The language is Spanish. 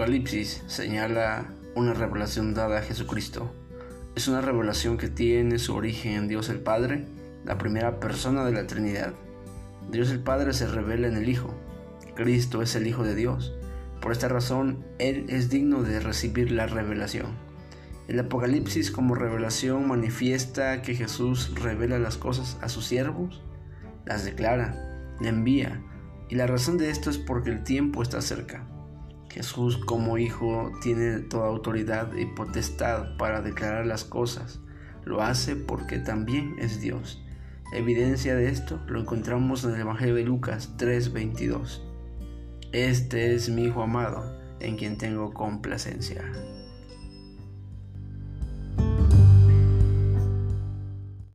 Apocalipsis señala una revelación dada a Jesucristo. Es una revelación que tiene su origen en Dios el Padre, la primera persona de la Trinidad. Dios el Padre se revela en el Hijo. Cristo es el Hijo de Dios. Por esta razón, Él es digno de recibir la revelación. El Apocalipsis como revelación manifiesta que Jesús revela las cosas a sus siervos, las declara, le envía, y la razón de esto es porque el tiempo está cerca. Jesús como Hijo tiene toda autoridad y potestad para declarar las cosas. Lo hace porque también es Dios. evidencia de esto lo encontramos en el Evangelio de Lucas 3:22. Este es mi Hijo amado, en quien tengo complacencia.